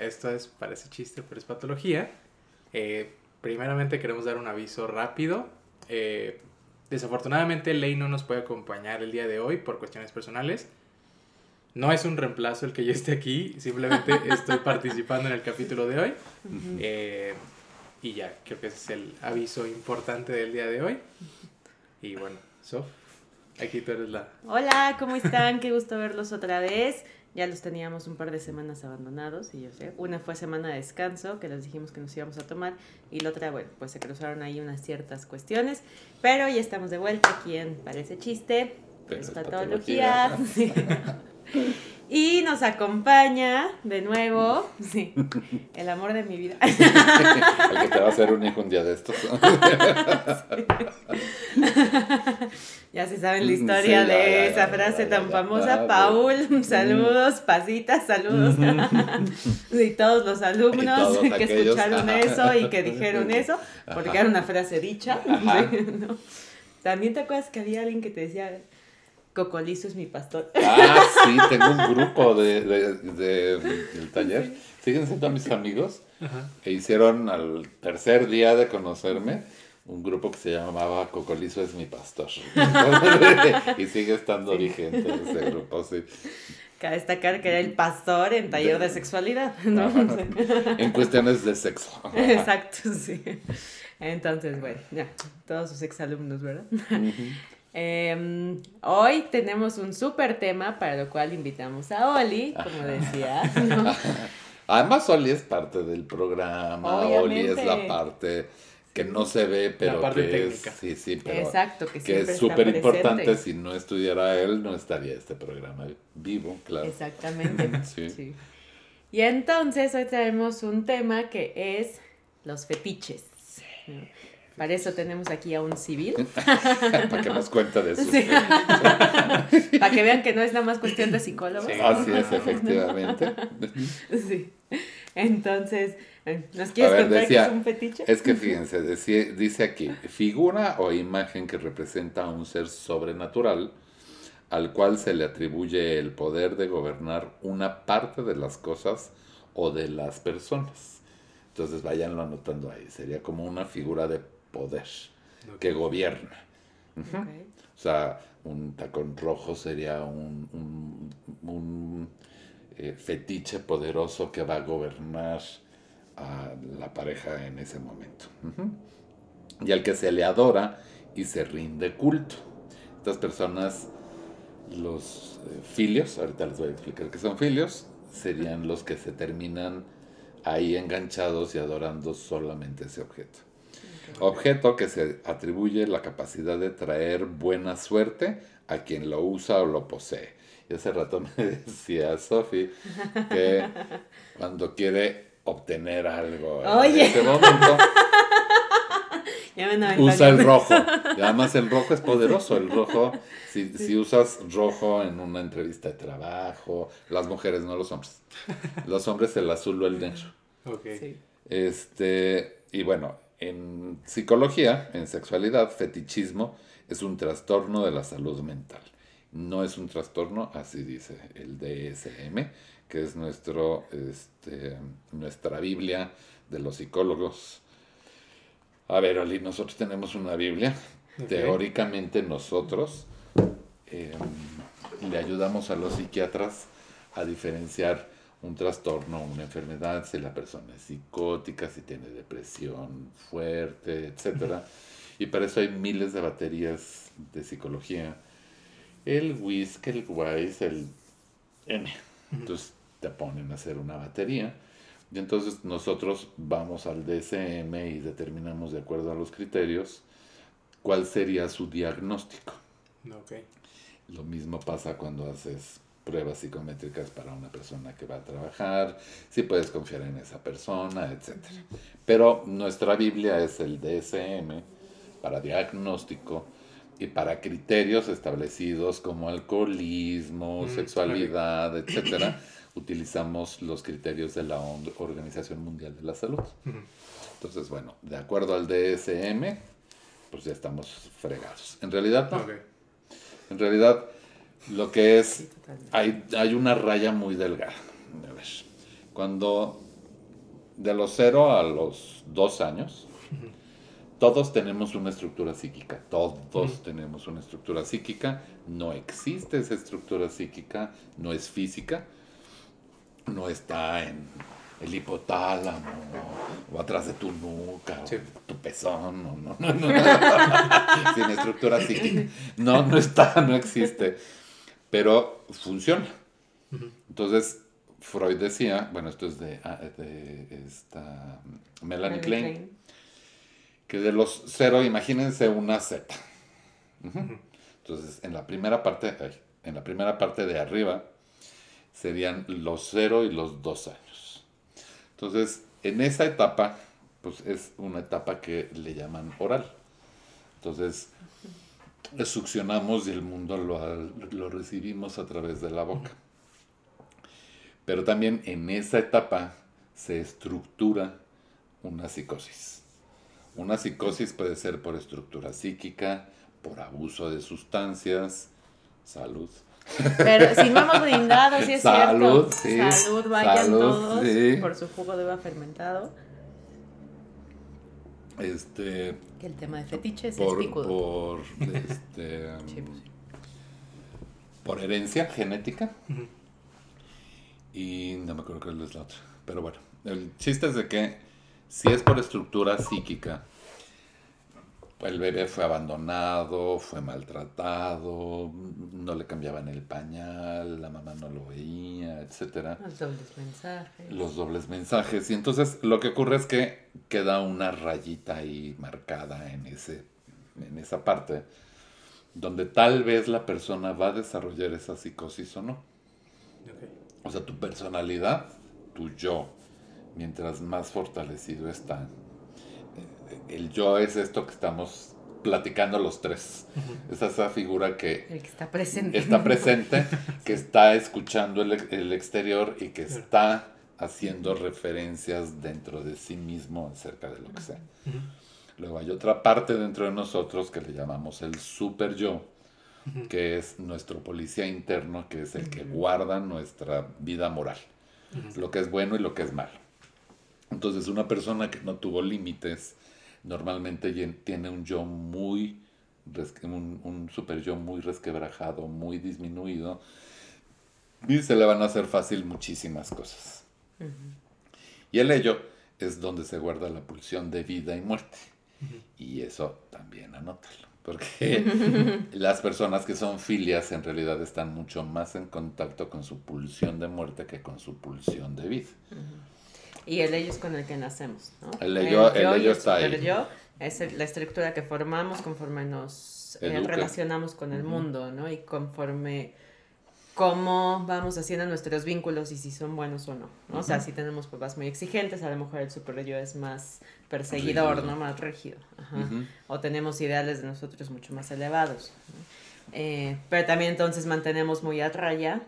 esto es, parece chiste, pero es patología. Eh, primeramente queremos dar un aviso rápido. Eh, desafortunadamente Ley no nos puede acompañar el día de hoy por cuestiones personales. No es un reemplazo el que yo esté aquí, simplemente estoy participando en el capítulo de hoy. Eh, y ya, creo que ese es el aviso importante del día de hoy. Y bueno, Sof, aquí tú eres la... Hola, ¿cómo están? Qué gusto verlos otra vez. Ya los teníamos un par de semanas abandonados y yo sé, una fue semana de descanso que les dijimos que nos íbamos a tomar y la otra, bueno, pues se cruzaron ahí unas ciertas cuestiones, pero ya estamos de vuelta aquí en Parece Chiste, pero es patología. Y nos acompaña de nuevo, sí, el amor de mi vida. el que te va a hacer un hijo un día de estos. ya se saben la historia de esa frase tan famosa. Paul, saludos, pasitas, saludos. y todos los alumnos que escucharon eso y que dijeron eso, porque era una frase dicha. También te acuerdas que había alguien que te decía Cocolizo es mi pastor. Ah, sí, tengo un grupo de, del taller. Siguen siendo mis amigos. Que hicieron al tercer día de conocerme un grupo que se llamaba Cocolizo es mi pastor. y sigue estando vigente ese grupo, sí. Cabe destacar que era el pastor en taller de, sexualidad, ¿no? en cuestiones de sexo. Exacto, sí. Entonces, bueno, ya, todos sus exalumnos, ¿verdad? Em, hoy tenemos un súper tema para lo cual invitamos a Oli, como decía. Además, Oli es parte del programa, Oli es la parte que no se ve, pero que es, sí, sí, pero Exacto, que, que es súper importante. Si no estudiara él, no estaría este programa vivo, claro. Exactamente. sí. Y entonces hoy tenemos un tema que es los fetiches. Para eso tenemos aquí a un civil. Para que nos cuente de eso. Para que vean que no es nada más cuestión de psicólogos. Así es, efectivamente. Sí. Entonces, ¿nos quieres contar qué es un fetiche? Es que fíjense, dice aquí, figura o imagen que representa a un ser sobrenatural al cual se le atribuye el poder de gobernar una parte de las cosas o de las personas. Entonces vayanlo anotando ahí, sería como una figura de poder que gobierna. O sea, un tacón rojo sería un, un, eh, fetiche poderoso que va a gobernar a la pareja en ese momento. Y al que se le adora y se rinde culto. Estas personas, los eh, filios, ahorita les voy a explicar qué son filios, serían los que se terminan ahí enganchados y adorando solamente ese objeto. Objeto que se atribuye la capacidad de traer buena suerte a quien lo usa o lo posee. Y hace rato me decía Sofi que cuando quiere obtener algo en ese momento usa el rojo. Y además el rojo es poderoso. El rojo, si, si, usas rojo en una entrevista de trabajo, las mujeres, no los hombres. Los hombres el azul o el negro. Okay. Este, y bueno, en psicología, en sexualidad, fetichismo es un trastorno de la salud mental. No es un trastorno, así dice el DSM, que es nuestro, este, nuestra Biblia de los psicólogos. A ver, Ali, nosotros tenemos una Biblia. Teóricamente nosotros em, le ayudamos a los psiquiatras a diferenciar un trastorno, una enfermedad, si la persona es psicótica, si tiene depresión fuerte, etc. Y para eso hay miles de baterías de psicología. El WISC, el WISE, el N. Entonces te ponen a hacer una batería. Y entonces nosotros vamos al DSM y determinamos de acuerdo a los criterios cuál sería su diagnóstico. Okay. Lo mismo pasa cuando haces pruebas psicométricas para una persona que va a trabajar, si puedes confiar en esa persona, etc. Pero nuestra Biblia es el DSM para diagnóstico y para criterios establecidos como alcoholismo, mm, sexualidad, etc. utilizamos los criterios de la Organización Mundial de la Salud. Entonces, bueno, de acuerdo al DSM, pues ya estamos fregados. En realidad no. En realidad lo que es, hay, hay una raya muy delgada. A ver, cuando de los 0 a los 2 años, todos tenemos una estructura psíquica, todos tenemos una estructura psíquica, no existe esa estructura psíquica, no es física, no está en el hipotálamo o atrás de tu nuca, o tu pezón, no, no, no, no, sin estructura psíquica. No, no está, no existe, pero funciona. Entonces, Freud decía, bueno, esto es de, ah, esta Melanie Klein, que de los cero, imagínense una Z. Entonces, en la primera parte, en la primera parte de arriba, serían los cero y los dos años. Entonces, en esa etapa, pues es una etapa que le llaman oral. Entonces, succionamos y el mundo lo, recibimos a través de la boca. Pero también en esa etapa se estructura una psicosis. Una psicosis puede ser por estructura psíquica, por abuso de sustancias, salud, pero si no hemos brindado, sí es cierto. salud, vayan todos por su jugo de uva fermentado. Este. Que el tema de fetiches por, es picudo. Por, este, pues por herencia genética. Y no me acuerdo cuál es la otra. Pero bueno, el chiste es de que si es por estructura psíquica, el bebé fue abandonado, fue maltratado, no le cambiaban el pañal, la mamá no lo veía, etc. Los dobles mensajes. Los dobles mensajes. Y entonces lo que ocurre es que queda una rayita ahí marcada en, ese, en esa parte, donde tal vez la persona va a desarrollar esa psicosis o no. O sea, tu personalidad, tu yo, mientras más fortalecido está, el yo es esto que estamos platicando los tres. Es esa figura que, está presente, está presente que está escuchando el, exterior y que está haciendo referencias dentro de sí mismo acerca de lo que sea. Luego hay otra parte dentro de nosotros que le llamamos el super yo, que es nuestro policía interno, que es el que guarda nuestra vida moral, lo que es bueno y lo que es malo. Entonces una persona que no tuvo límites, normalmente tiene un yo muy, un, un super yo muy resquebrajado, muy disminuido, y se le van a hacer fácil muchísimas cosas. Y el ello es donde se guarda la pulsión de vida y muerte. Y eso también anótalo, porque las personas que son filias en realidad están mucho más en contacto con su pulsión de muerte que con su pulsión de vida. Y el ello es con el que nacemos, ¿no? El ello, el está ahí. Yo es la estructura que formamos conforme nos eh, relacionamos con el mundo, ¿no? Y conforme cómo vamos haciendo nuestros vínculos y si son buenos o no. O sea, si tenemos papás muy exigentes, a lo mejor el super yo es más perseguidor, ¿no? Más rígido. O tenemos ideales de nosotros mucho más elevados. Eh, pero también entonces mantenemos muy a raya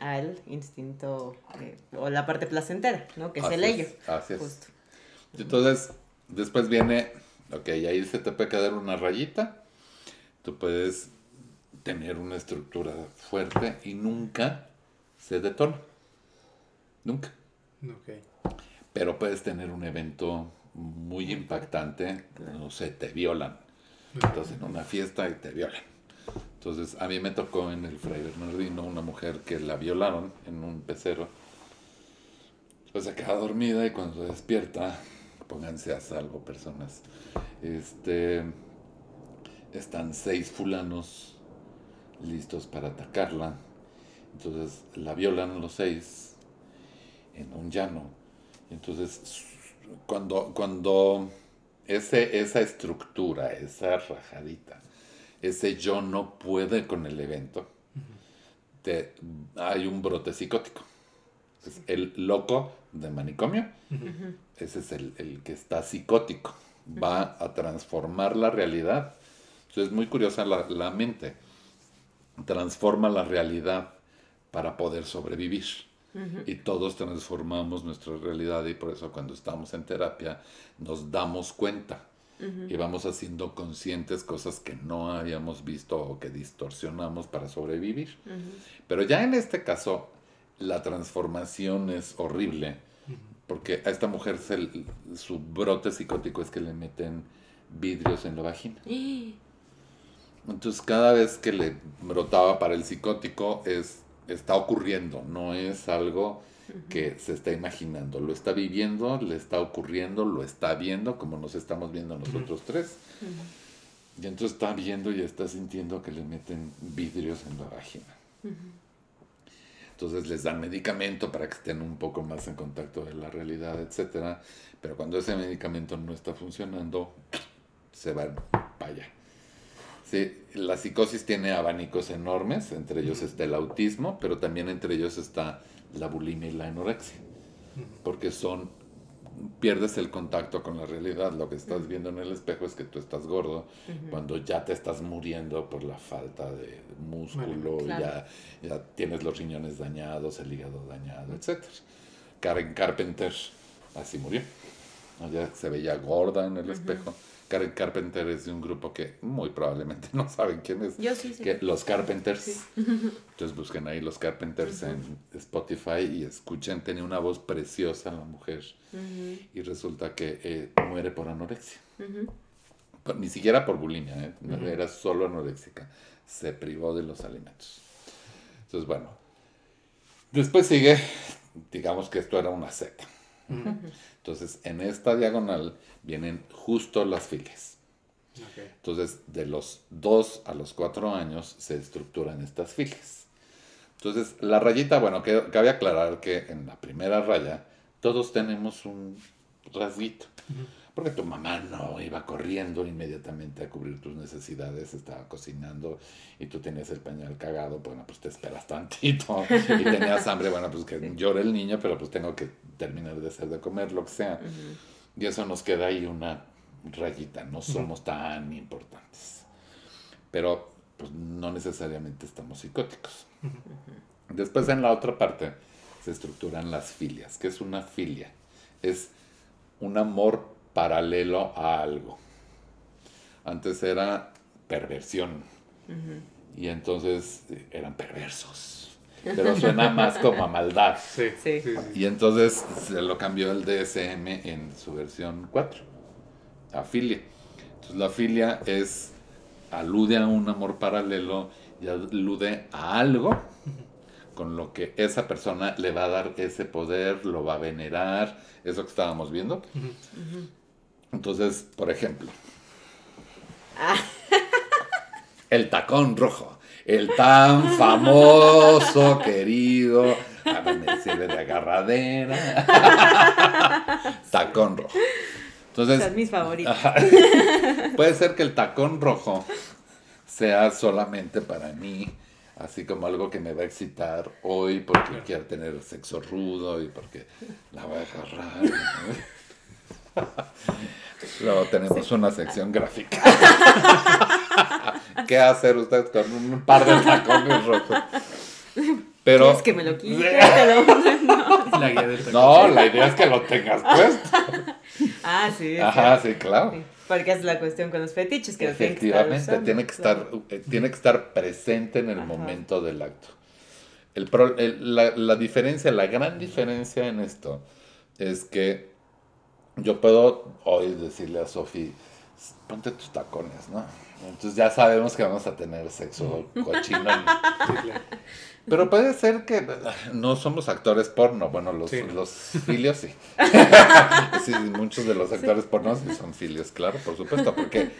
al instinto eh, o la parte placentera, ¿no? Que es el ello. así es. Entonces, después viene, ok, ahí se te puede quedar una rayita, tú puedes tener una estructura fuerte y nunca se detona. Nunca. Ok. Pero puedes tener un evento muy impactante, no sé, te violan. Entonces, en una fiesta y te violan. Entonces, a mí me tocó en el Fray Bernardino una mujer que la violaron en un pecero. Pues se queda dormida y cuando se despierta, pónganse a salvo, personas. Este, están seis fulanos listos para atacarla. Entonces la violan los seis en un llano. Entonces, cuando, cuando ese, esa estructura, esa rajadita, ese yo no puede con el evento, te, hay un brote psicótico. Es el loco de manicomio, ese es el, el, que está psicótico, va a transformar la realidad. Entonces es muy curiosa la, la mente, transforma la realidad para poder sobrevivir. Y todos transformamos nuestra realidad y por eso cuando estamos en terapia nos damos cuenta y vamos haciendo conscientes cosas que no habíamos visto o que distorsionamos para sobrevivir. Pero ya en este caso la transformación es horrible porque a esta mujer su brote psicótico es que le meten vidrios en la vagina. Entonces cada vez que le brotaba para el psicótico es está ocurriendo, no es algo que se está imaginando, lo está viviendo, le está ocurriendo, lo está viendo, como nos estamos viendo nosotros tres. Y entonces está viendo y está sintiendo que le meten vidrios en la vagina. Entonces les dan medicamento para que estén un poco más en contacto de la realidad, etc. Pero cuando ese medicamento no está funcionando, se va para allá. Sí, la psicosis tiene abanicos enormes, entre ellos está el autismo, pero también entre ellos está la bulimia y la anorexia, porque son pierdes el contacto con la realidad, lo que estás viendo en el espejo es que tú estás gordo, cuando ya te estás muriendo por la falta de músculo, ya, ya tienes los riñones dañados, el hígado dañado, etc. Karen Carpenter así murió, ya se veía gorda en el espejo Karen Carpenter es de un grupo que muy probablemente no saben quién es. Yo sí, sí. Que, los Carpenters. Entonces busquen ahí los Carpenters en Spotify y escuchen. Tenía una voz preciosa la mujer. Y resulta que eh, muere por anorexia. ni siquiera por bulimia, ¿eh? era solo anoréxica. Se privó de los alimentos. Entonces, bueno. Después sigue, digamos que esto era una seta. Entonces, en esta diagonal vienen justo las filias. Entonces, de los 2 a los 4 años se estructuran estas filias. Entonces, la rayita, bueno, que, cabe aclarar que en la primera raya todos tenemos un rasguito. Porque tu mamá no iba corriendo inmediatamente a cubrir tus necesidades, estaba cocinando y tú tenías el pañal cagado, bueno, pues te esperas tantito y tenías hambre, bueno, pues que llore el niño, pero pues tengo que terminar de hacer de comer, lo que sea. Y eso nos queda ahí una rayita, no somos tan importantes. Pero pues no necesariamente estamos psicóticos. Después en la otra parte se estructuran las filias. ¿Qué es una filia? Es un amor paralelo a algo. Antes era perversión. Y entonces eh, eran perversos pero suena más como a maldad. Sí, sí. Y entonces se lo cambió el DSM en su versión 4, afilia. Entonces la filia es, alude a un amor paralelo y alude a algo con lo que esa persona le va a dar ese poder, lo va a venerar, eso que estábamos viendo. Entonces, por ejemplo, ah. el tacón rojo el tan famoso, querido, a mí me sirve de agarradera, tacón rojo. Entonces, Son mis favoritos. puede ser que el tacón rojo sea solamente para mí, así como algo que me va a excitar hoy porque quiero tener sexo rudo y porque la voy a agarrar. Luego tenemos una sección gráfica. ¿Qué hacer usted con un par de tacones rojos? Pero. Es que me lo quite, no. La idea es que lo tengas puesto. Ah, sí. Ajá, sí, claro. Porque es la cuestión con los fetiches que Efectivamente, tiene que estar, eh, tiene que estar presente en el momento del acto. El, la, la diferencia, la gran diferencia en esto es que yo puedo hoy decirle a Sofi, ponte tus tacones, ¿no? Entonces ya sabemos que vamos a tener sexo cochino. Pero puede ser que no somos actores porno. Bueno, los, los filios sí. sí. Muchos de los actores porno sí son filios, claro, por supuesto, porque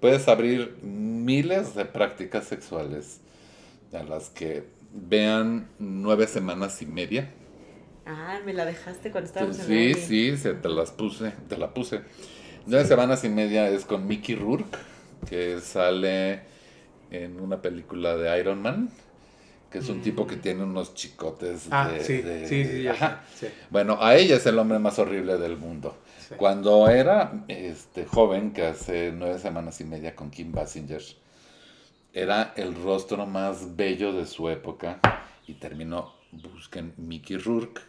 puedes abrir miles de prácticas sexuales a las que vean nueve semanas y media Ah, me la dejaste cuando estábamos Sí, sí, se, te las puse, te la puse. Nueve semanas y media es con Mickey Rourke, que sale en una película de Iron Man, que es un tipo que tiene unos chicotes Ah, de... sí, de- sí, sí, ya Ajá. sí. Bueno, a ella es el hombre más horrible del mundo. Sí. Cuando era este, joven, que hace nueve semanas y media con Kim Basinger, era el rostro más bello de su época y terminó, busquen Mickey Rourke.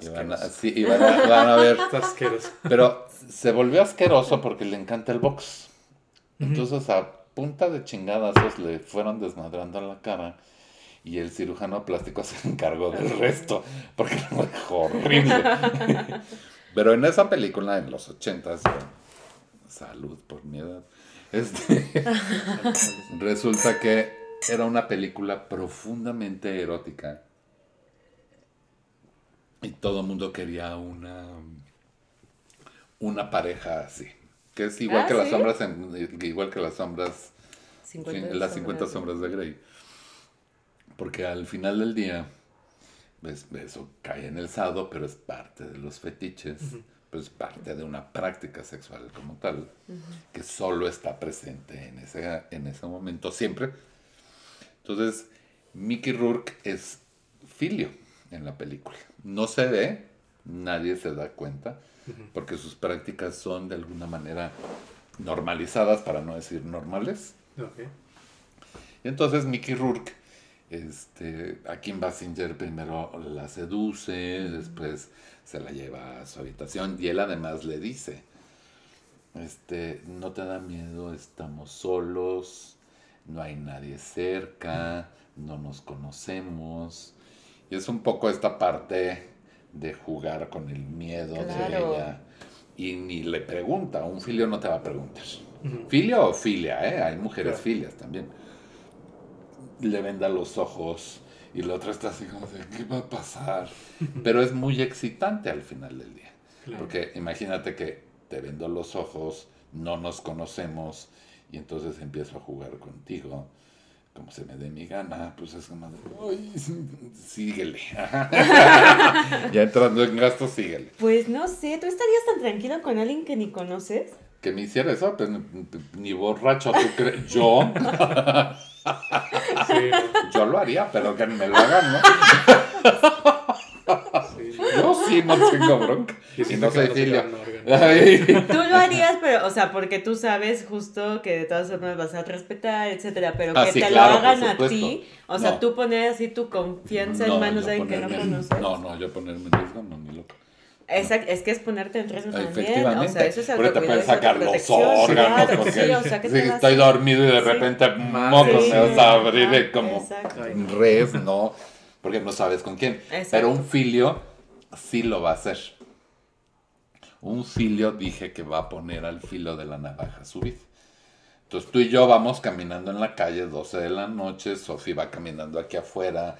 Y van a, asqueroso. sí, y van a- van a ver. Está asqueroso. Pero se volvió asqueroso porque le encanta el box. Entonces a punta de chingadazos le fueron desmadrando la cara y el cirujano plástico se encargó del resto porque lo dejó horrible. Pero en esa película, en los ochentas, salud por mi edad, este, resulta que era una película profundamente erótica y todo el mundo quería una, una pareja así. Que es igual Ah, que las sombras, en- igual que las sombras 50 Sí, las 50 sombras de Grey. Porque al final del día, pues, eso cae en el sado, pero es parte de los fetiches, pues parte de una práctica sexual como tal, que solo está presente en ese, en ese momento siempre. Entonces, Mickey Rourke es filio en la película. No se ve, nadie se da cuenta, porque sus prácticas son de alguna manera normalizadas, para no decir normales. Ok. Y entonces Mickey Rourke, este, a Kim Basinger primero la seduce, después se la lleva a su habitación y él además le dice, este, no te da miedo, estamos solos, no hay nadie cerca, no nos conocemos. Y es un poco esta parte de jugar con el miedo de ella. Y ni le pregunta, un filio no te va a preguntar. Filio o filia, ¿eh? Hay mujeres Claro. filias también. Le venda los ojos y la otra está así como de, ¿qué va a pasar? Pero es muy excitante al final del día. Claro. Porque imagínate que te vendo los ojos, no nos conocemos y entonces empiezo a jugar contigo. Como se me dé mi gana, pues es como de, "Ay, sí, síguele. ya entrando en gasto, síguele. Pues no sé, ¿tú estarías tan tranquilo con alguien que ni conoces? Que me hiciera eso, pues ni- borracho, ¿tú crees? Yo, Sí, yo lo haría, pero que me lo hagan, ¿no? sí. Yo sí no tengo bronca. Y Y si no soy filio. Tú lo harías, pero, o sea, porque tú sabes justo que de todas formas vas a respetar, etcétera, pero Ah, que sí, te claro, lo hagan a ti, o sea, No. tú poner así tu confianza No, en manos de alguien que no conoces. No, no, yo ponerme en riesgo, no, ni loco. Exact- es que es ponerte en riesgo también, o sea, eso es te autocuidado, pueden es sacar los órganos. claro, porque sí, o sea, ¿qué si te estoy dormido y de Sí. repente Madre mocos Sí, me vas a abrir de como Exacto. Res, ¿no? Porque no sabes con quién. Exacto. Pero un filio sí lo va a hacer. Un filio dije que va a poner al filo de la navaja su vida. Entonces tú y yo vamos caminando en la calle, 12 de la noche, Sofi va caminando aquí afuera,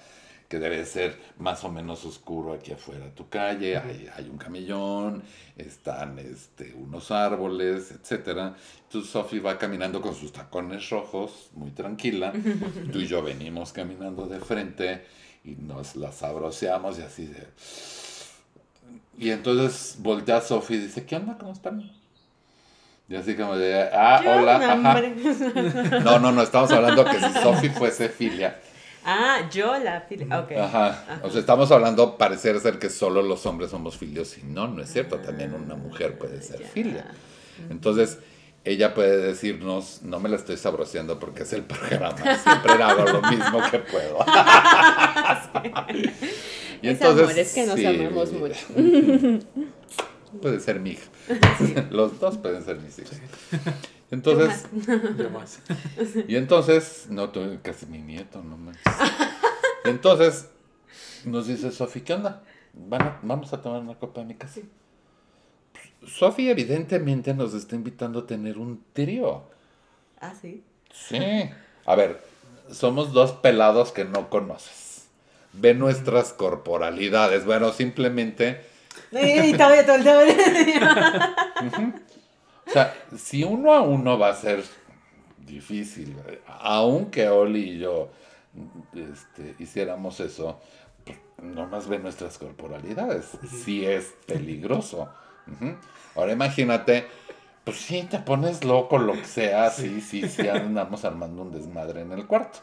que debe ser más o menos oscuro aquí afuera tu calle, hay, hay un camellón, están este, unos árboles, etcétera. Entonces Sofi va caminando con sus tacones rojos, muy tranquila. Tú y yo venimos caminando de frente y nos las sabroseamos y así de... Y entonces voltea a Sofi y dice, ¿qué onda? ¿Cómo están? Y así como de, ah, hola, no, ajá. No, no, no, estamos hablando que si Sofi fuese filia. Ah, yo la fil- ok. Ajá. O sea, estamos hablando, parecer ser que solo los hombres somos filios. Y no, no es cierto. También una mujer puede ser Ya. filia. Entonces, ella puede decirnos, no me la estoy sabroseando porque es el programa. Siempre hago lo mismo que puedo. y Es amor, es que nos amamos mi vida. mucho. Puede ser mi hija. Los dos pueden ser mis hijos. Entonces, Yo más. y entonces, no, tú casi mi nieto, no manches. Entonces, nos dice Sofi, ¿qué onda? ¿Van a- vamos a tomar una copa en mi casa. Sofi evidentemente nos está invitando a tener un trío. Ah, sí. Sí. A ver, somos dos pelados que no conoces. Ve nuestras corporalidades. Bueno, simplemente, Y todavía todo el día. o sea, si uno a uno va a ser difícil, aunque Oli y yo este, hiciéramos eso, pues, nomás ve nuestras corporalidades. Sí es peligroso. Ahora imagínate, pues sí, te pones loco, lo que sea, sí, sí, sí, andamos armando un desmadre en el cuarto.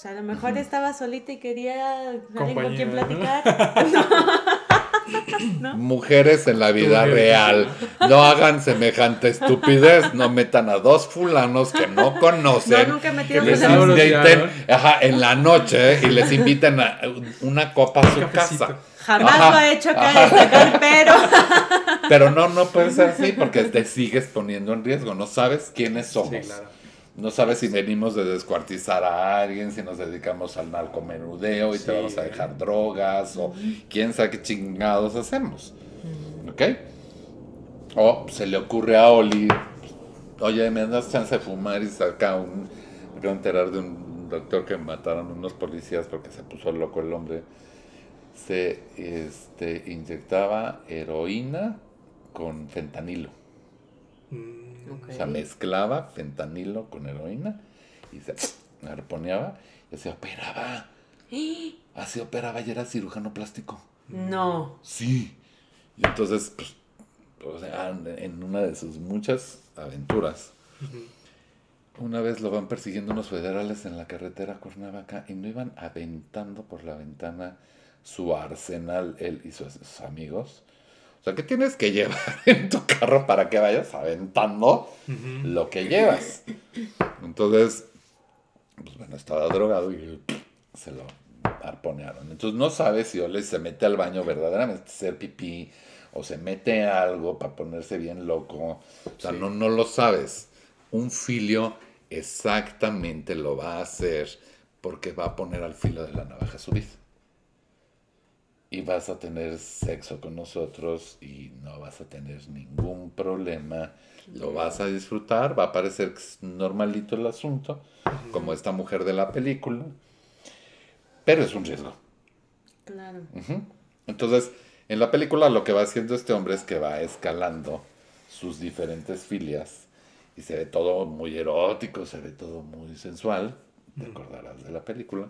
Pues a lo mejor estaba solita y quería alguien con quien platicar. Mujeres en la vida real, no hagan semejante estupidez, no metan a dos fulanos que no conocen, no, nunca que les inviten en la noche y les inviten a una copa a su casa. Jamás lo ha hecho acá pero. Pero no, no puede ser así porque te sigues poniendo en riesgo. No sabes quiénes somos. No sabes si venimos de descuartizar a alguien, si nos dedicamos al narcomenudeo y te vamos a dejar drogas o quién sabe qué chingados hacemos. ¿Ok? O se le ocurre a Oli, oye, me das chance de fumar y saca un... Me acabo de enterar de un doctor que mataron unos policías porque se puso loco el hombre. Se este, inyectaba heroína con fentanilo. Mm. O sea, mezclaba fentanilo con heroína y se arponeaba y se operaba. Así operaba y era cirujano plástico. No. Sí. Y entonces, pues, o sea, en una de sus muchas aventuras, una vez lo van persiguiendo unos federales en la carretera Cuernavaca y no iban aventando por la ventana su arsenal, él y sus amigos o sea, ¿qué tienes que llevar en tu carro para que vayas aventando lo que llevas? Entonces, pues bueno, estaba drogado y se lo arponearon. Entonces no sabes si Ole se mete al baño verdaderamente hacer pipí o se mete algo para ponerse bien loco. O sea, no, no lo sabes. Un filio exactamente lo va a hacer porque va a poner al filo de la navaja su vida y vas a tener sexo con nosotros y no vas a tener ningún problema, lo vas a disfrutar, va a parecer normalito el asunto, como esta mujer de la película, pero es un riesgo. Claro. Entonces, en la película lo que va haciendo este hombre es que va escalando sus diferentes filias y se ve todo muy erótico, se ve todo muy sensual, te acordarás de la película.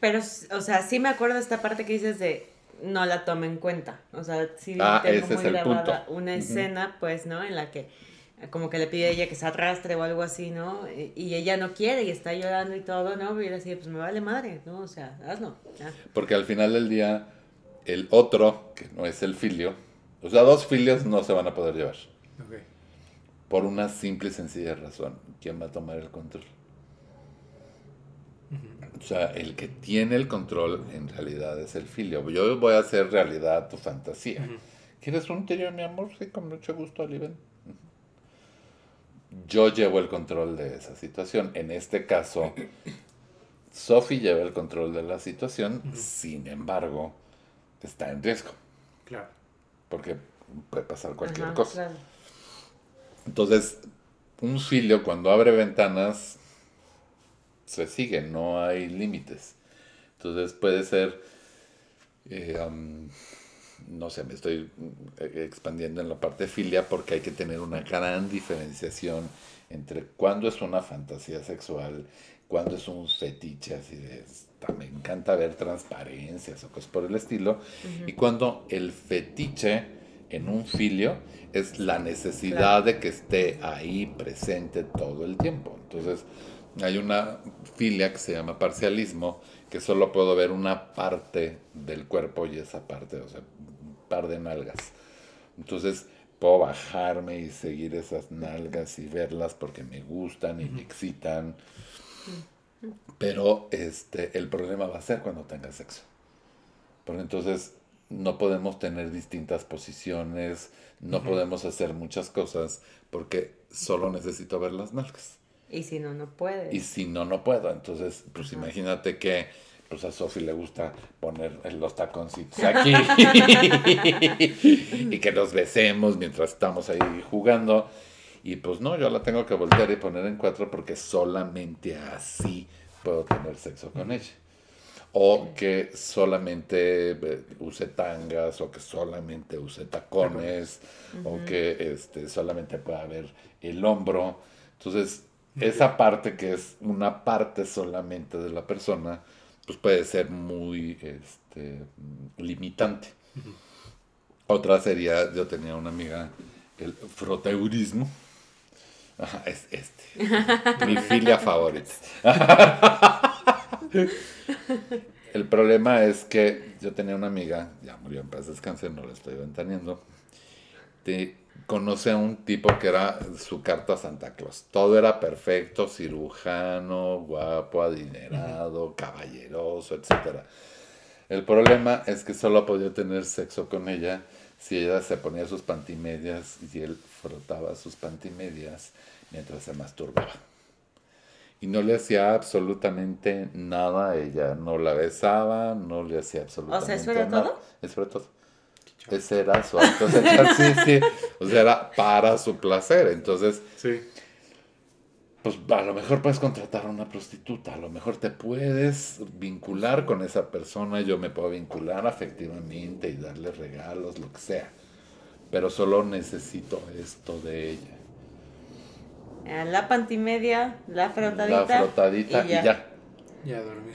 Pero, o sea, sí me acuerdo de esta parte que dices de no la toma en cuenta. O sea, sí ah, tengo muy grabada una escena, pues, ¿no? En la que como que le pide a ella que se arrastre o algo así, ¿no? Y ella no quiere y está llorando y todo, ¿no? Y así, pues me vale madre, ¿no? O sea, hazlo. Porque al final del día, el otro, que no es el filio, o sea, dos filios no se van a poder llevar. Por una simple y sencilla razón. ¿Quién va a tomar el control? O sea, el que tiene el control en realidad es el filio. Yo voy a hacer realidad tu fantasía. ¿Quieres un trío, mi amor? Sí, con mucho gusto, Oliven. Yo llevo el control de esa situación. En este caso, Sophie lleva el control de la situación, sin embargo, está en riesgo. Claro. Porque puede pasar cualquier cosa. Entonces, un filio cuando abre ventanas se sigue, no hay límites. Entonces puede ser, eh, no sé, me estoy eh, expandiendo en la parte filia porque hay que tener una gran diferenciación entre cuándo es una fantasía sexual, cuándo es un fetiche, así de, me encanta ver transparencias o cosas por el estilo, y cuando el fetiche en un filio es la necesidad de que esté ahí presente todo el tiempo. Entonces, hay una filia que se llama parcialismo, que solo puedo ver una parte del cuerpo y esa parte, o sea, un par de nalgas. Entonces puedo bajarme y seguir esas nalgas y verlas porque me gustan y me excitan. Pero este, el problema va a ser cuando tenga sexo. Porque entonces no podemos tener distintas posiciones, no podemos hacer muchas cosas porque solo necesito ver las nalgas. Y si no, no puede. Y si no, no puedo. Entonces, pues imagínate que pues a Sofi le gusta poner los taconcitos aquí y que nos besemos mientras estamos ahí jugando. Y pues no, yo la tengo que voltear y poner en cuatro porque solamente así puedo tener sexo con ella. O que solamente eh, use tangas, o que solamente use tacones, o que este, solamente pueda ver el hombro. Entonces, esa parte que es una parte solamente de la persona, pues puede ser muy este, limitante. Otra sería, yo tenía una amiga, el froteurismo. es este. mi filia favorita. El problema es que yo tenía una amiga, ya murió en paz descanse, no la estoy ventaneando, conoce a un tipo que era su carta Santa Claus. Todo era perfecto, cirujano, guapo, adinerado, caballeroso, etc. El problema es que solo podía tener sexo con ella si ella se ponía sus pantimedias y él frotaba sus pantimedias mientras se masturbaba. Y no le hacía absolutamente nada a ella. No la besaba, no le hacía absolutamente nada. O sea, ¿eso era todo? Eso era todo. Ese era su acto sexual, sí, sí. O sea, era para su placer. Entonces, Sí. pues a lo mejor puedes contratar a una prostituta, a lo mejor te puedes vincular con esa persona, yo me puedo vincular afectivamente y darle regalos, lo que sea. Pero solo necesito esto de ella. Eh, La pantimedia, la frotadita. La frotadita y ya. Ya dormí.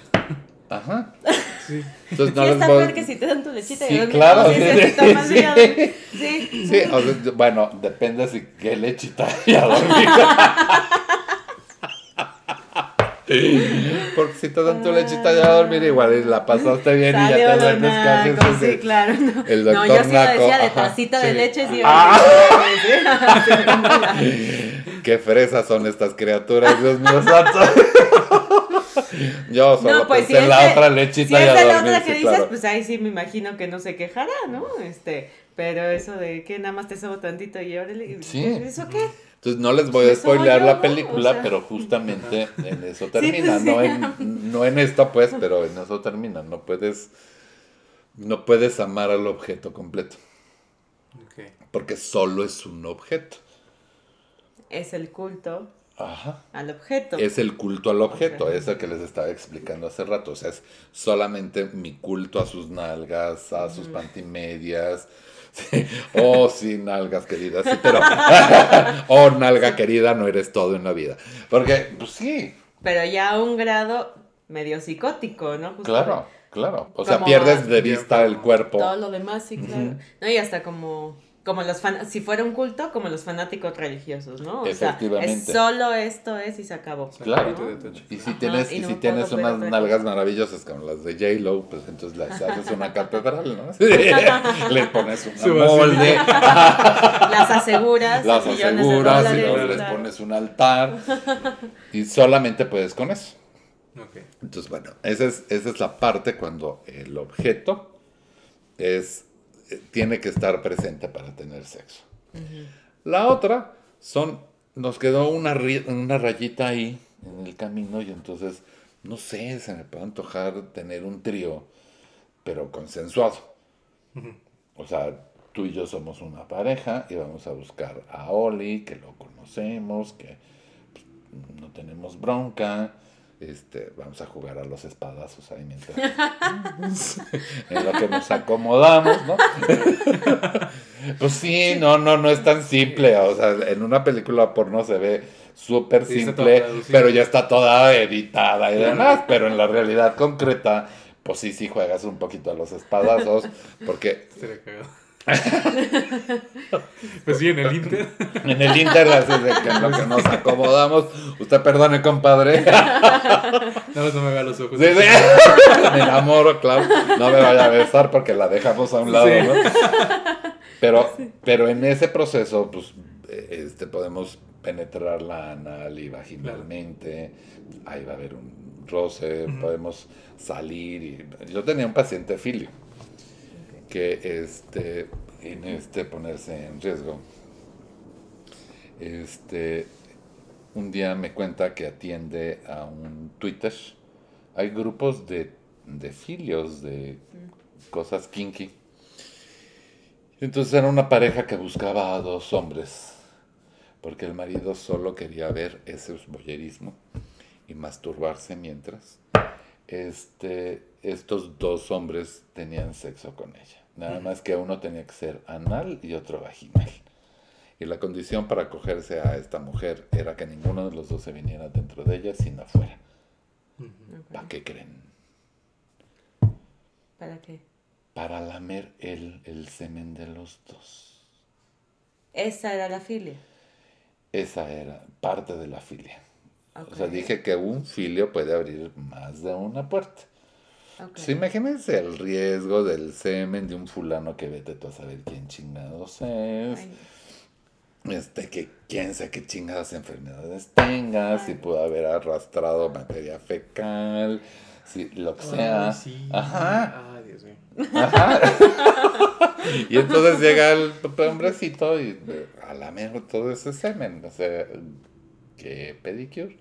Ajá. Sí. Entonces no sí, está peor que si te dan tu lechita Sí, y dormir. claro, Sí, sí, sí, sí. dormir. sí. Sí, o sea, bueno, depende si qué lechita ya dormir. Porque si te dan tu lechita ya a dormir, igual y la pasaste bien y ya Salió te lo duermes casi. sí, claro. No, El no doctor yo sí lo naco, decía de ajá, tacita de sí. leche. Sí, Ah. Qué fresas son estas criaturas, Dios mío santo. Yo solo No, pues si pensé en es la de- otra Si lechita es y a de la dormir, otra que dices, claro. pues ahí sí me imagino que no se quejará, ¿no? Este, pero eso de que nada más te sobo tantito y órale. Sí. ¿Eso qué? Entonces no les voy a spoilear la película, O sea. pero justamente en eso pues, termina, sí. no en no en esto pues, pero en eso termina, no puedes no puedes amar al objeto completo, porque solo es un objeto. Es el culto Ajá. al objeto. Es el culto al objeto, Ok. eso que les estaba explicando hace rato. O sea, es solamente mi culto a sus nalgas, a sus pantimedias. Sí. Oh, sí, nalgas queridas, sí, pero. oh, nalga querida, no eres todo en la vida. Porque, pues sí, Pero ya a un grado medio psicótico, ¿no? Justo claro, claro. O sea, pierdes de vista el cuerpo. Todo lo demás, sí, claro. No, y hasta como, como los fan, si fuera un culto, como los fanáticos religiosos, ¿no? O sea, es solo esto es y se acabó. Claro. Y si Ajá, tienes, y y no si tienes unas nalgas maravillosas como las de J-Lo, pues entonces les haces una catedral, ¿no? Les pones un molde, Las aseguras, las de aseguras y luego les pones un altar y solamente puedes con eso. Ok. Entonces, bueno, esa es, esa es la parte cuando el objeto es, tiene que estar presente para tener sexo. La otra son, nos quedó una, una rayita ahí en el camino y entonces, no sé, se me puede antojar tener un trío, pero consensuado. O sea, tú y yo somos una pareja y vamos a buscar a Oli, que lo conocemos, que pues, no tenemos bronca. Este, vamos a jugar a los espadazos ahí mientras en lo que nos acomodamos, ¿no? pues sí, no, no, no es tan simple. O sea, en una película porno se ve súper simple, pero ya está toda editada y demás. Pero en la realidad concreta, pues sí, sí juegas un poquito a los espadazos, porque. pues sí, en el Inter. en el Inter así de que en lo que nos acomodamos, usted perdone, compadre. No, no me vea los ojos. Sí, sí. Me enamoro, claro. No me vaya a besar porque la dejamos a un lado, Sí. ¿no? Pero, pero en ese proceso, pues, este, podemos penetrarla anal y vaginalmente. Ahí va a haber un roce, podemos salir. Y... Yo tenía un paciente filio que este, en este ponerse en riesgo. Este, un día me cuenta que atiende a un Twitter. Hay grupos de, de filios, de cosas kinky. Entonces era una pareja que buscaba a dos hombres, porque el marido solo quería ver ese boyerismo y masturbarse mientras este, estos dos hombres tenían sexo con ella. Nada más que uno tenía que ser anal y otro vaginal. Y la condición para acogerse a esta mujer era que ninguno de los dos se viniera dentro de ella, sino afuera. ¿Para qué creen? ¿Para qué? Para lamer el, el semen de los dos. Esa era la filia. Esa era parte de la filia. O sea, dije que un filio puede abrir más de una puerta. Pues imagínense el riesgo del semen de un fulano que vete tú a saber quién chingados es. Este, que quién sabe qué chingadas enfermedades tenga, si pudo haber arrastrado materia fecal, si lo que sea. Ajá. Ay, Dios mío. Ajá. y entonces llega el hombrecito y a la mejor todo ese semen. O sea, que pedicure.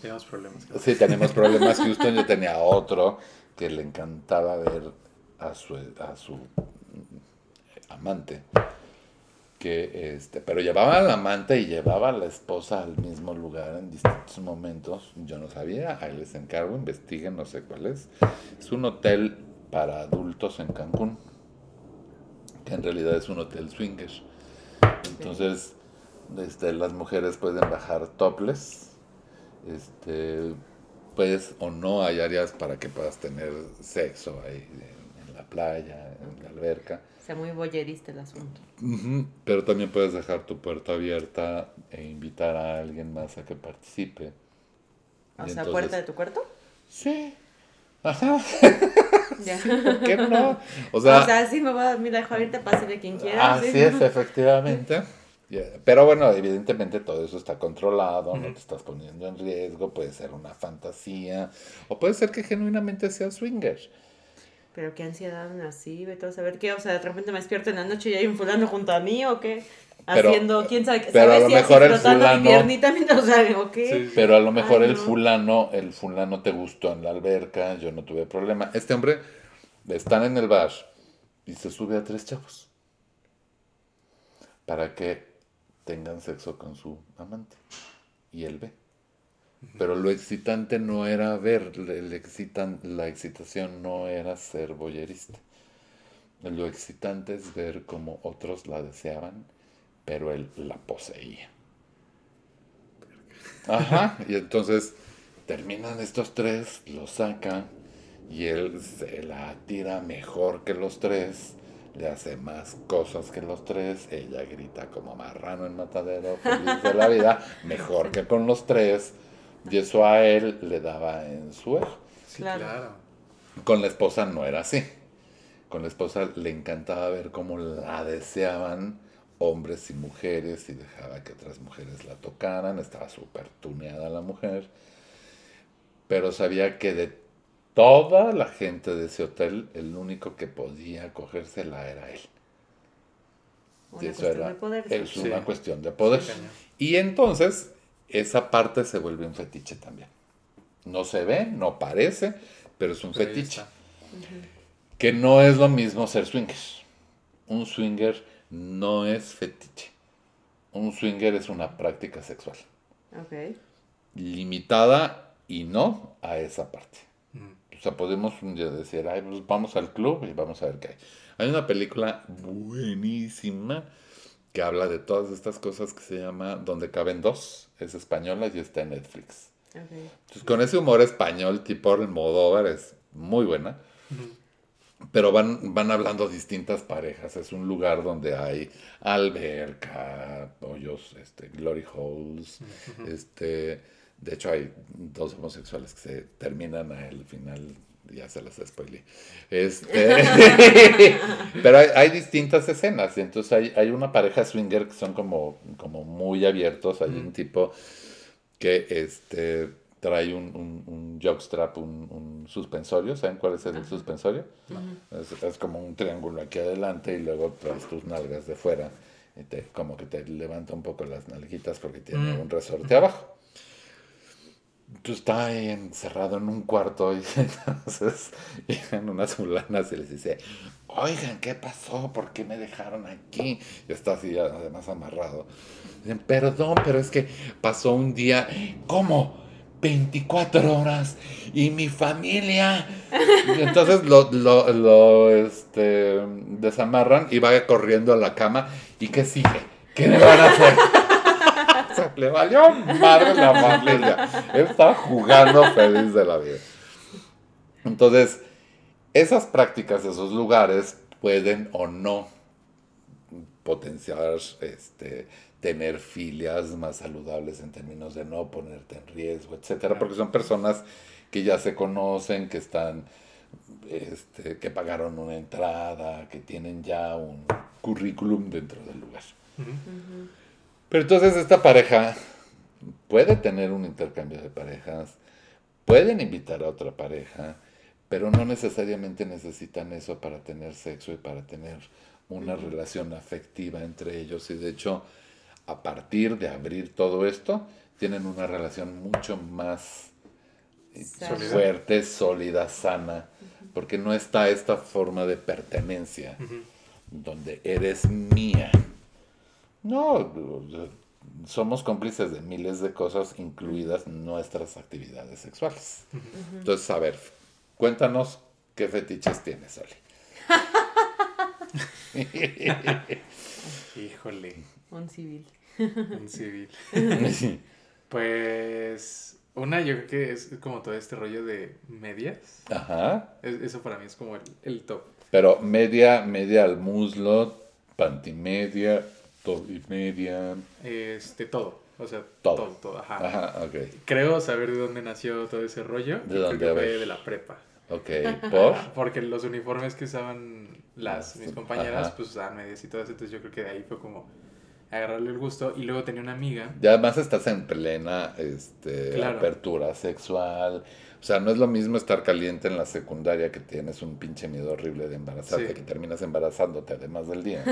Tenemos problemas. Sí, tenemos problemas. Houston yo tenía otro que le encantaba ver a su, a su amante. Que este, pero llevaba al amante y llevaba a la esposa al mismo lugar en distintos momentos. Yo no sabía, ahí les encargo, investiguen, no sé cuál es. Es un hotel para adultos en Cancún, que en realidad es un hotel swinger. Entonces, este, las mujeres pueden bajar topless, este, pues o no hay áreas para que puedas tener sexo ahí en, la playa, en la alberca. O sea, muy boyerista el asunto. Pero también puedes dejar tu puerta abierta e invitar a alguien más a que participe. O sea, puerta de tu cuarto. Sí. Ajá. Ya. ¿Por qué no? O sea, sí me voy a, mira, dejo abierta, de quien quiera. Así es, efectivamente. Pero bueno, evidentemente todo eso está controlado, no te estás poniendo en riesgo, puede ser una fantasía, o puede ser que genuinamente sea swinger. Pero qué ansiedad así, vete a saber qué, o sea, de repente me despierto en la noche y hay un fulano junto a mí o qué. Haciendo, quién sabe, pero a lo mejor el fulano, o sea, ¿o qué? Pero a lo mejor el fulano, el fulano te gustó en la alberca, yo no tuve problema. Este hombre están en el bar y se sube a tres chavos. ¿Para que tengan sexo con su amante. Y él ve. Pero lo excitante no era ver, el excitan, la excitación no era ser boyerista. Lo excitante es ver cómo otros la deseaban, pero él la poseía. Ajá, y entonces terminan estos tres, lo saca y él se la tira mejor que los tres le hace más cosas que los tres, ella grita como marrano en matadero, feliz de la vida, mejor que con los tres, y eso a él le daba en su eje. claro. Con la esposa no era así. Con la esposa le encantaba ver cómo la deseaban hombres y mujeres y dejaba que otras mujeres la tocaran, estaba súper tuneada la mujer, pero sabía que de toda la gente de ese hotel, el único que podía cogérsela era él. Una eso era, de poder. Es una cuestión de poder. y entonces, esa parte se vuelve un fetiche también. No se ve, no parece, pero es un fetiche. Que no es lo mismo ser swinger. Un swinger no es fetiche. Un swinger es una práctica sexual. Limitada y no a esa parte. O sea, podemos un día decir, Ay, pues vamos al club y vamos a ver qué hay. Hay una película buenísima que habla de todas estas cosas que se llama Donde caben dos. Es española y está en Netflix. Entonces, con ese humor español tipo Almodóvar es muy buena. Pero van, van hablando distintas parejas. Es un lugar donde hay alberca, hoyos, este, glory holes, este de hecho, hay dos homosexuales que se terminan al final, ya se las spoilé. Este, pero hay, distintas escenas, entonces hay, hay, una pareja swinger que son como, como muy abiertos, hay un tipo que este, trae un, un, un jockstrap, un, suspensorio, ¿saben cuál es el suspensorio? Es, como un triángulo aquí adelante y luego traes tus nalgas de fuera, y te, como que te levanta un poco las nalguitas porque tiene un resorte abajo está encerrado en un cuarto y entonces llegan unas fulanas y les dice, oigan, ¿qué pasó? ¿Por qué me dejaron aquí? Y está así además amarrado. Dicen, perdón, pero es que pasó un día, ¿cómo? 24 horas y mi familia. Y entonces lo, lo, lo este, desamarran y va corriendo a la cama. ¿Y qué sigue? ¿Qué le van a hacer? Le valió madre la familia. Él estaba jugando feliz de la vida. Entonces, esas prácticas, esos lugares pueden o no potenciar este, tener filias más saludables en términos de no ponerte en riesgo, etcétera, porque son personas que ya se conocen, que están, este, que pagaron una entrada, que tienen ya un currículum dentro del lugar. Pero entonces esta pareja puede tener un intercambio de parejas, pueden invitar a otra pareja, pero no necesariamente necesitan eso para tener sexo y para tener una relación afectiva entre ellos. Y de hecho, a partir de abrir todo esto, tienen una relación mucho más fuerte, sólida, sana, porque no está esta forma de pertenencia, donde eres mía. No, somos cómplices de miles de cosas, incluidas nuestras actividades sexuales. Entonces, a ver, cuéntanos qué fetiches tienes, Oli. Híjole. Un civil. Un civil. pues una yo creo que es como todo este rollo de medias. Ajá. eso para mí es como el, top. Pero media, media al muslo, pantimedia, media. Este, todo. O sea, todo, todo, ajá. Ajá, ok. Creo saber de dónde nació todo ese rollo. ¿De dónde? Fue de la prepa. Ok, ¿por? Porque los uniformes que usaban las, mis compañeras, pues usaban medias y todo eso, entonces yo creo que de ahí fue como agarrarle el gusto. Y luego tenía una amiga. Y además estás en plena este, apertura sexual. O sea, no es lo mismo estar caliente en la secundaria que tienes un pinche miedo horrible de embarazarte, que terminas embarazándote además del día.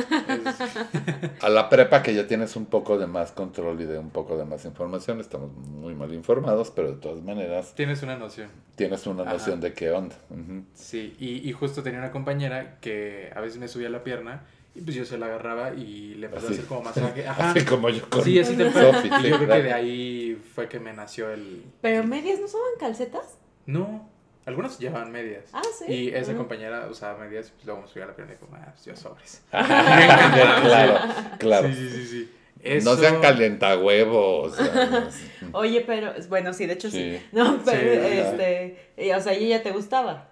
A la prepa que ya tienes un poco de más control y de un poco de más información, estamos muy mal informados, pero de todas maneras... Tienes una noción. Tienes una noción de qué onda. Sí, y, y justo tenía una compañera que a veces me subía la pierna y pues yo se la agarraba y le empecé a hacer como masaje. Ajá. Así como yo con Sí, así te Sophie, Y yo creo que de ahí fue que me nació el... ¿Pero medias no son calcetas? No. Algunos llevaban medias. Ah, sí. Y esa compañera usaba medias y pues luego me subía a la pierna y dijo, ah, pues yo sobres. claro, claro. Sí, sí, sí, sí. No sean calientahuevos. Oye, pero, bueno, sí, de hecho sí. No, pero, este, o sea, ¿y ella te gustaba?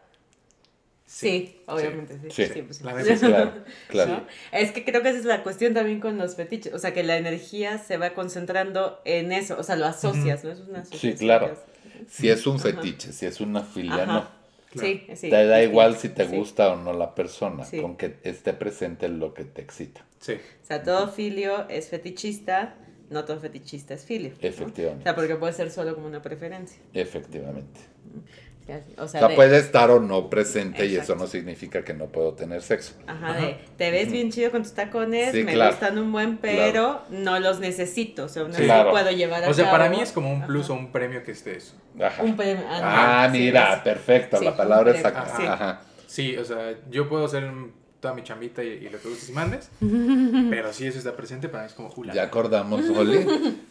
Sí, obviamente, sí. sí. Pues claro, claro. Es que creo que esa es la cuestión también con los fetiches, o sea, que la energía se va concentrando en eso, o sea, lo asocias, ¿no? Es una Sí, claro. Si es un fetiche, si es una filia, no. Sí, sí. Te da igual si te gusta o no la persona, con que esté presente lo que te excita. Sí. O sea, todo filio es fetichista, no todo fetichista es filio. Efectivamente. O sea, porque puede ser solo como una preferencia. Efectivamente. O sea, puede estar o no presente y eso no significa que no puedo tener sexo. Ajá, de te ves bien chido con tus tacones, me gustan un buen, pero no los necesito, o sea, no puedo llevar a O sea, para mí es como un plus o un premio que esté eso. Ajá. Un premio. ah, mira, perfecto, la palabra exacta. Ajá. Sí, o sea, yo puedo ser toda mi chambita y, lo que gustes y mandes. pero si eso está presente, para mí es como Ya acordamos, Oli,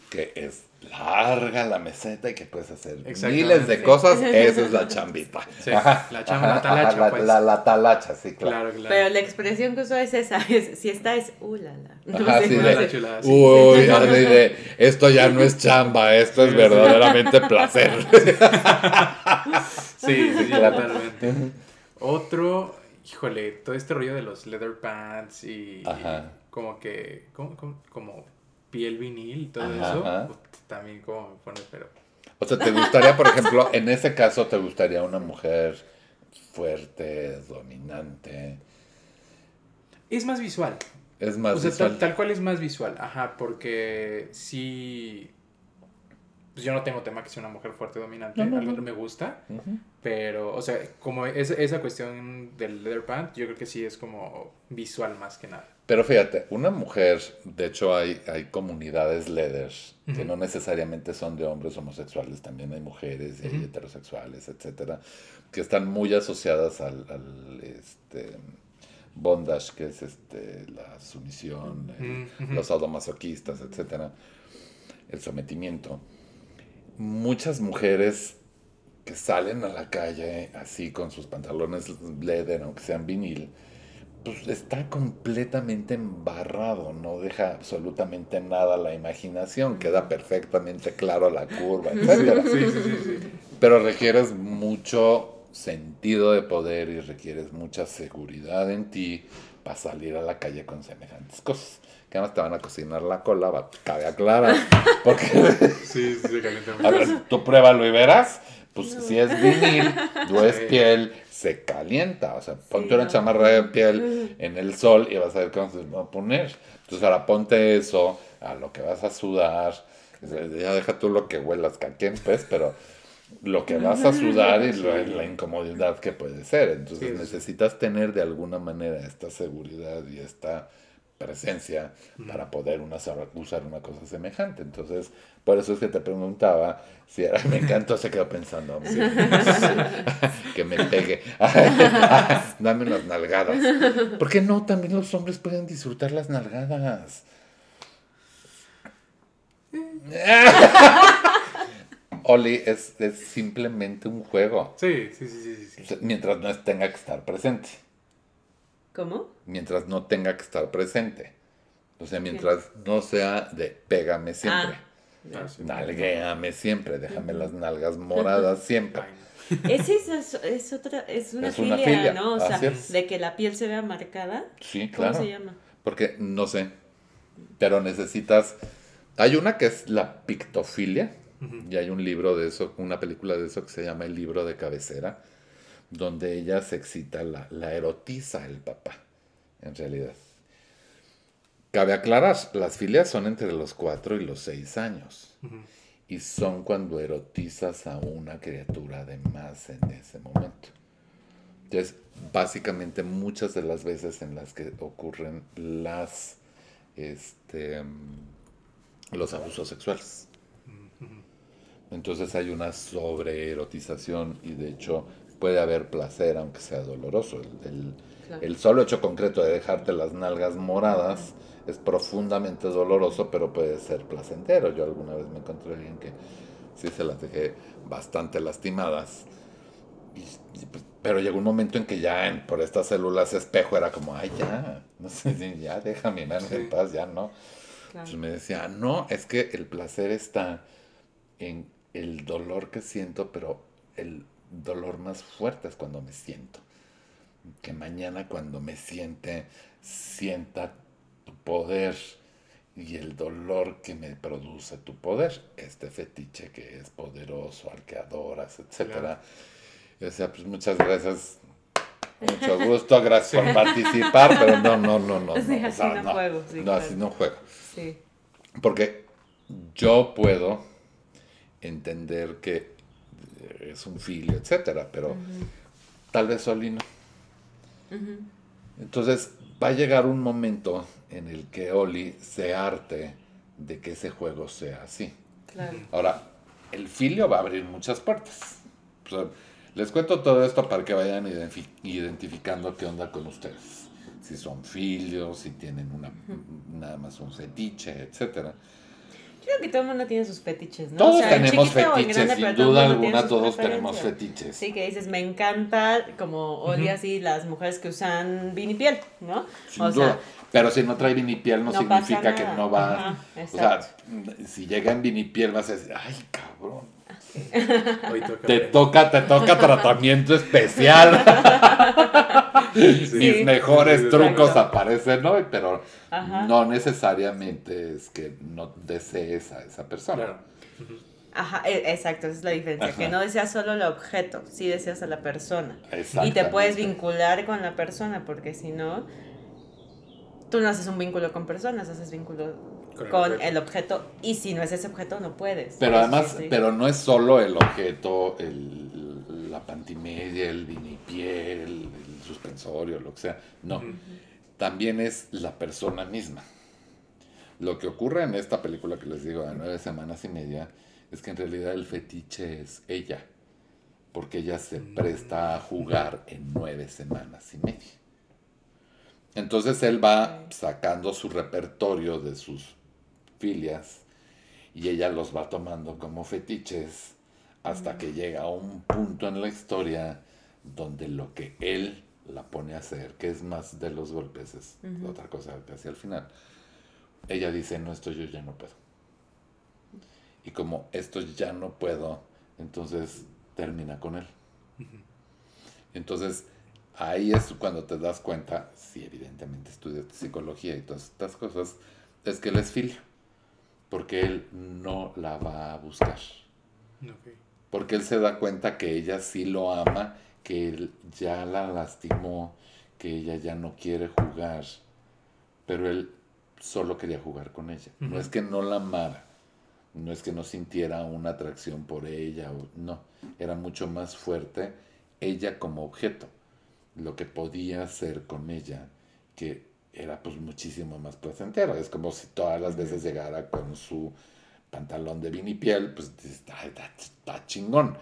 que es larga la meseta y que puedes hacer miles de cosas. Esa es la chambita. la chamba, la talacha. Pues. La, la, talacha, sí, claro. claro. Pero la expresión que uso es esa. Es, si esta es, uh, la, la. uy, de, esto ya no es chamba, esto es verdaderamente placer. sí, sí, totalmente. Otro híjole, todo este rollo de los leather pants y, como que, como, como, piel vinil y todo eso, también como me pone, pero... O sea, ¿te gustaría, por ejemplo, en ese caso, te gustaría una mujer fuerte, dominante? Es más visual. Es más o sea, visual. Tal, tal, cual es más visual, ajá, porque sí pues yo no tengo tema que sea una mujer fuerte dominante, algo no, me gusta, pero, o sea, como es, esa cuestión del leather pant, yo creo que sí es como visual más que nada. Pero fíjate, una mujer, de hecho hay, hay comunidades leathers que no necesariamente son de hombres homosexuales, también hay mujeres y heterosexuales, etcétera, que están muy asociadas al, al este, bondage, que es este, la sumisión, los sadomasoquistas, etcétera, el sometimiento muchas mujeres que salen a la calle así con sus pantalones leather, aunque sean vinil, pues está completamente embarrado, no deja absolutamente nada a la imaginación, queda perfectamente claro la curva, etc. Pero requieres mucho sentido de poder y requieres mucha seguridad en ti para salir a la calle con semejantes cosas. Que además te van a cocinar la cola, va, cabe aclarar. Porque, Sí, sí, se calienta a mucho. ver, tú pruébalo y verás. Pues si es vinil o es Sí. piel, se calienta. O sea, ponte una no. chamarra de piel en el sol y vas a ver cómo se va a poner. Entonces ahora ponte eso a lo que vas a sudar. Ya deja tú lo que huelas caquen, pues, pero lo que vas a sudar y lo- la incomodidad que puede ser. Entonces Sí, sí. necesitas tener de alguna manera esta seguridad y esta presencia para poder una, usar una cosa semejante. Entonces, por eso es que te preguntaba si era, me encantó, se quedó pensando, sí, sí, que me pegue, dame unas nalgadas. ¿Por qué no? También los hombres pueden disfrutar las nalgadas. Oli, es, es simplemente un juego, Sí, sí, sí, sí, sí, mientras no tenga que estar presente. ¿Cómo? mientras no tenga que estar presente. O sea, mientras no sea de pégame siempre, Ah, sí. nalguéame siempre, déjame las nalgas moradas siempre. Ese es, es, otra, es una Es una filia, ¿no? O sea, de que la piel se vea marcada. Sí, ¿Cómo claro. se llama? Porque no sé, pero necesitas... Hay una que es la pictofilia, y hay un libro de eso, una película de eso que se llama El libro de cabecera, donde ella se excita, la, la erotiza el papá, en realidad. Cabe aclarar, las filias son entre los 4 y los 6 años. Y son cuando erotizas a una criatura de más en ese momento. Entonces, básicamente muchas de las veces en las que ocurren las este mm, los abusos sexuales. Entonces hay una sobreerotización y de hecho puede haber placer aunque sea doloroso. El, el- Claro. el solo hecho concreto de dejarte las nalgas moradas es profundamente doloroso, pero puede ser placentero. Yo alguna vez me encontré a alguien que sí se las dejé bastante lastimadas. Y- y, pues, pero llegó un momento en que ya en- por estas células espejo era como, ay, ya, no sé, ya déjame man, Sí. en paz, ya no. Claro. Entonces me decía, no, es que el placer está en el dolor que siento, pero el dolor más fuerte es cuando me siento. Que mañana cuando me siente, sienta tu poder y el dolor que me produce tu poder, este fetiche que es poderoso, al que adoras, etcétera. Claro. Yo decía, pues muchas gracias, mucho gusto, gracias por participar, pero no, no, no, no. Sí, no, o así sea, no juego, sí, no, claro. así no juego. Sí. Porque yo puedo entender que es un filio, etcétera, pero tal vez Oli no. Entonces va a llegar un momento en el que Oli se arte de que ese juego sea así. Claro. Ahora, el filio va a abrir muchas puertas. O sea, les cuento todo esto para que vayan identifi- identificando qué onda con ustedes. Si son filios, si tienen una, nada más un fetiche, etcétera. Creo que todo el mundo tiene sus fetiches, ¿no? Todos O sea, en tenemos fetiches, grande, sin duda alguna todos tenemos fetiches. Sí, que dices, me encanta, como Oli así, las mujeres que usan vinipiel, ¿no? Sin o duda. sea, Pero si no trae vinipiel no, no significa que no va. Ajá, o sea, si llega en vinipiel vas a decir, ay cabrón. Hoy toca Te toca, te toca tratamiento especial. Sí. Mis mejores Sí, trucos aparecen, ¿no? Pero Ajá. no necesariamente es que no desees a esa persona. Claro. Ajá, e- exacto, esa es la diferencia, Ajá. que no deseas solo el objeto, sí deseas a la persona. Y te puedes vincular con la persona, porque si no, tú no haces un vínculo con personas, haces vínculo Con el objeto. el objeto, y si no es ese objeto, no puedes. Pero además, sí, sí. pero no es solo el objeto, el, la pantimedia, el vinipiel, el suspensorio, lo que sea. No, también es la persona misma. Lo que ocurre en esta película que les digo de nueve semanas y media es que en realidad el fetiche es ella, porque ella se presta a jugar en nueve semanas y media. Entonces él va sacando su repertorio de sus filias y ella los va tomando como fetiches hasta que llega a un punto en la historia donde lo que él la pone a hacer, que es más de los golpes, es otra cosa que hacia el final. Ella dice, no, esto yo ya no puedo. Y como esto ya no puedo, entonces termina con él. Entonces, ahí es cuando te das cuenta, si evidentemente estudias psicología y todas estas cosas, es que él es filia. Porque él no la va a buscar. Porque él se da cuenta que ella sí lo ama, que él ya la lastimó, que ella ya no quiere jugar. Pero él solo quería jugar con ella. No es que no la amara, no es que no sintiera una atracción por ella, o, no, era mucho más fuerte ella como objeto, lo que podía hacer con ella, que era pues muchísimo más placentero. Es como si todas las veces llegara con su pantalón de vinipiel, pues está, está, chingón.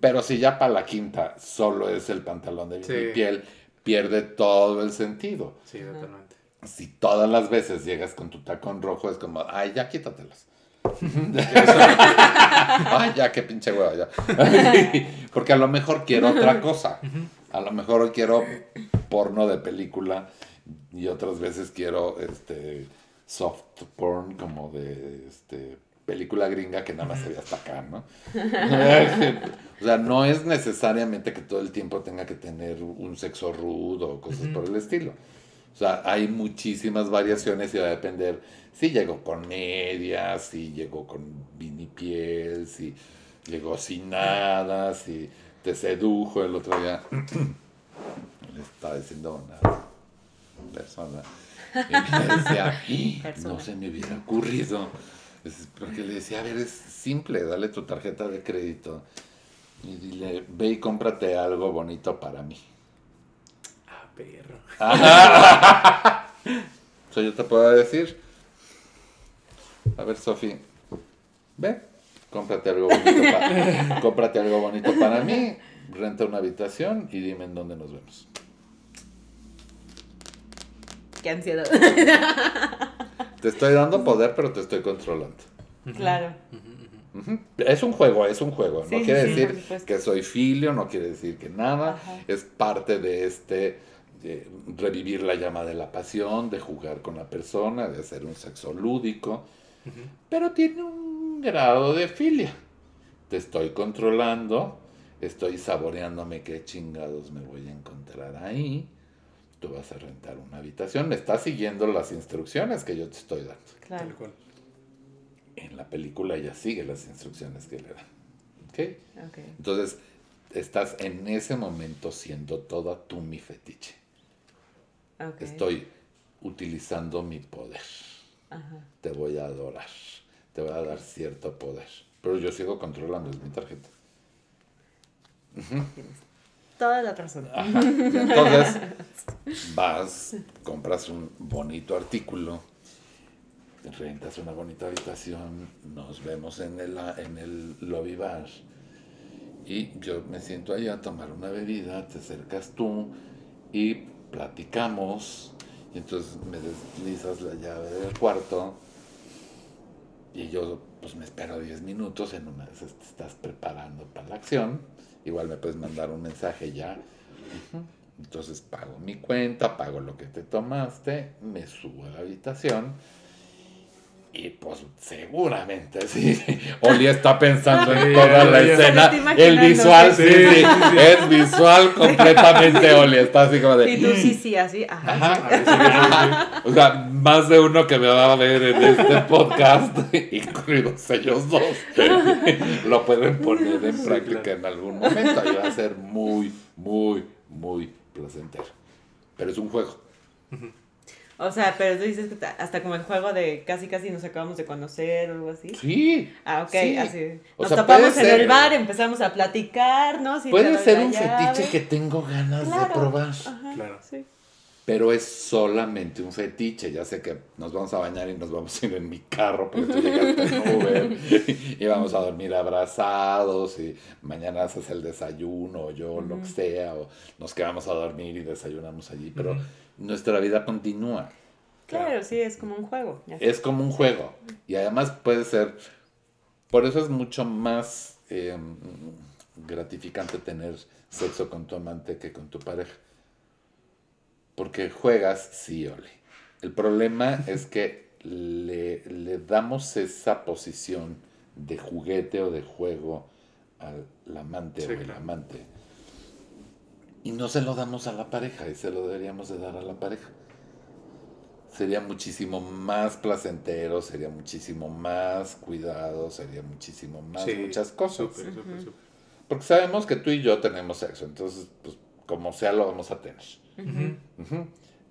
Pero si ya para la quinta solo es el pantalón de vinipiel, pierde todo el sentido. Sí, totalmente. Si todas las veces llegas con tu tacón rojo, es como, ay, ya quítatelos. ay, ya, qué pinche huevo, ya. Porque a lo mejor quiero otra cosa. A lo mejor quiero porno de película y otras veces quiero este soft porn como de este película gringa que nada más se ve hasta acá, ¿no? o sea, no es necesariamente que todo el tiempo tenga que tener un sexo rudo o cosas por el estilo. O sea, hay muchísimas variaciones y va a depender si llegó con medias, si llegó con vinipiel, si llegó sin nada, si te sedujo el otro día. Le estaba diciendo una persona y me decía, no se me hubiera ocurrido. Porque le decía, a ver, es simple, dale tu tarjeta de crédito y dile, ve y cómprate algo bonito para mí. Ah, perro. Eso yo te puedo decir. A ver, Sofi, ve, cómprate algo bonito para, cómprate algo bonito para mí, renta una habitación y dime en dónde nos vemos. Qué ansiedad. Te estoy dando poder, pero te estoy controlando. Claro. Es un juego, es un juego. no quiere decir que soy filio, no quiere decir que nada. Es parte de este revivir la llama de la pasión, de jugar con la persona, de hacer un sexo lúdico. Pero tiene un grado de filia. Te estoy controlando, estoy saboreándome qué chingados me voy a encontrar ahí tú vas a rentar una habitación, estás siguiendo las instrucciones que yo te estoy dando. Claro. En la película ella sigue las instrucciones que le dan. ¿Ok? Entonces, estás en ese momento siendo toda tú mi fetiche. Estoy utilizando mi poder. Te voy a adorar. Te voy a dar cierto poder. Pero yo sigo controlando, es mi tarjeta toda la razón. Entonces, vas, compras un bonito artículo, rentas una bonita habitación, nos vemos en el, en el lobby bar y yo me siento ahí a tomar una bebida, te acercas tú y platicamos y entonces me deslizas la llave del cuarto y yo pues me espero 10 minutos, en una vez te estás preparando para la acción igual me puedes mandar un mensaje ya. Entonces pago mi cuenta, pago lo que te tomaste, me subo a la habitación y pues seguramente sí. Oli está pensando en toda la escena. El visual, sí, sí, Es visual completamente, Oli. Está así como de. Y tú sí, sí, así. Ajá. O sea, más de uno que me va a ver en este podcast, incluidos ellos dos, lo pueden poner en práctica en algún momento. Y va a ser muy, muy, muy placentero. Pero es un juego. O sea, pero tú dices que hasta como el juego de casi casi nos acabamos de conocer o algo así. Sí. Ah, ok, así. Nos topamos en el bar, empezamos a platicar, ¿no? puede ser un fetiche que tengo ganas de probar. claro. Sí. Pero es solamente un fetiche. Ya sé que nos vamos a bañar y nos vamos a ir en mi carro porque tú llegaste en y vamos a dormir abrazados y mañana haces el desayuno o yo, lo que sea, o nos quedamos a dormir y desayunamos allí. Pero nuestra vida continúa. Claro, sí, es como un juego. Es como un juego. Y además puede ser, por eso es mucho más em, gratificante tener sexo con tu amante que con tu pareja. Porque juegas, sí, ole. El problema es que le, le, damos esa posición de juguete o de juego al amante o el amante y no se lo damos a la pareja y se lo deberíamos de dar a la pareja. Sería muchísimo más placentero, sería muchísimo más cuidado, sería muchísimo más muchas cosas. Porque sabemos que tú y yo tenemos sexo, entonces, pues, como sea, lo vamos a tener.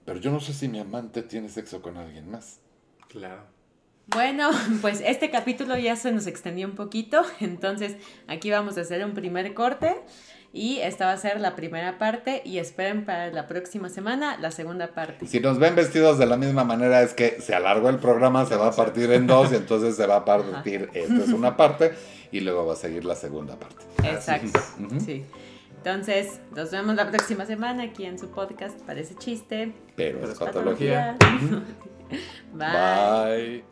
Pero yo no sé si mi amante tiene sexo con alguien más. Claro. Bueno, pues este capítulo ya se nos extendió un poquito, entonces aquí vamos a hacer un primer corte y esta va a ser la primera parte y esperen para la próxima semana la segunda parte. Si nos ven vestidos de la misma manera es que se alargó el programa, se va a partir en dos y entonces se va a partir, esta es una parte y luego va a seguir la segunda parte. Exacto, sí. Entonces, nos vemos la próxima semana aquí en su podcast, parece chiste. Pero, es patología. Bye.